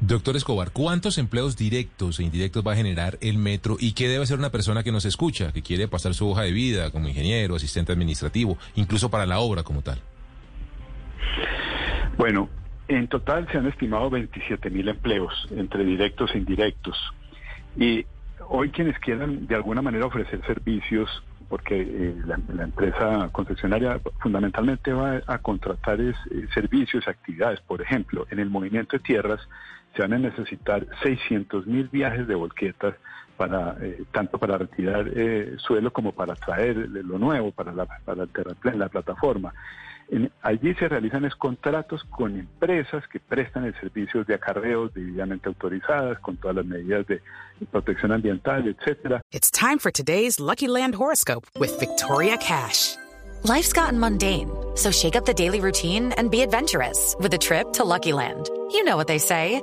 Doctor Escobar, ¿cuántos empleos directos e indirectos va a generar el metro y qué debe hacer una persona que nos escucha, que quiere pasar su hoja de vida como ingeniero, asistente administrativo, incluso para la obra como tal? Bueno, en total se han estimado 27 mil empleos entre directos e indirectos. Y hoy quienes quieran de alguna manera ofrecer servicios, porque eh, la, la, empresa concesionaria fundamentalmente va a contratar es, eh, servicios, actividades. Por ejemplo, en el movimiento de tierras se van a necesitar 600 mil viajes de volquetas para eh, tanto para retirar eh, suelo como para traer lo nuevo para la, para el terraplén, la plataforma. En, allí se realizan es contratos con empresas que prestan el servicio de acarreos debidamente autorizadas, con todas las medidas de protección ambiental, etcétera. It's time for today's Lucky Land horoscope with Victoria Cash. Life's gotten mundane, so shake up the daily routine and be adventurous with a trip to Lucky Land. You know what they say.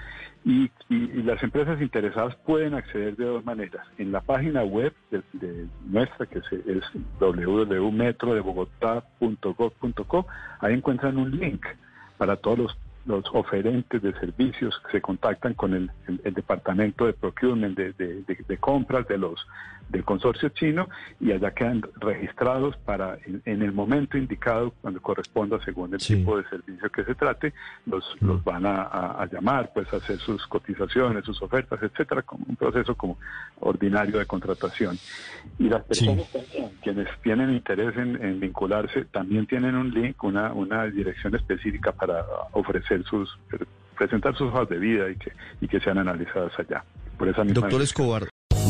Y, y, las empresas interesadas pueden acceder de dos maneras. En la página web de, nuestra, que es, es www.metrodebogotá.gov.co, ahí encuentran un link para todos los oferentes de servicios que se contactan con el, el, departamento de procurement de, de, compras de los del consorcio chino y allá quedan registrados para en, en el momento indicado cuando corresponda según el sí. tipo de servicio que se trate los, mm. los van a, a, a, llamar pues a hacer sus cotizaciones sus ofertas etcétera como un proceso como ordinario de contratación y las personas sí. también, quienes tienen interés en, en, vincularse también tienen un link una una dirección específica para ofrecer sus presentar sus hojas de vida y que y que sean analizadas allá por esa misma Doctor Escobar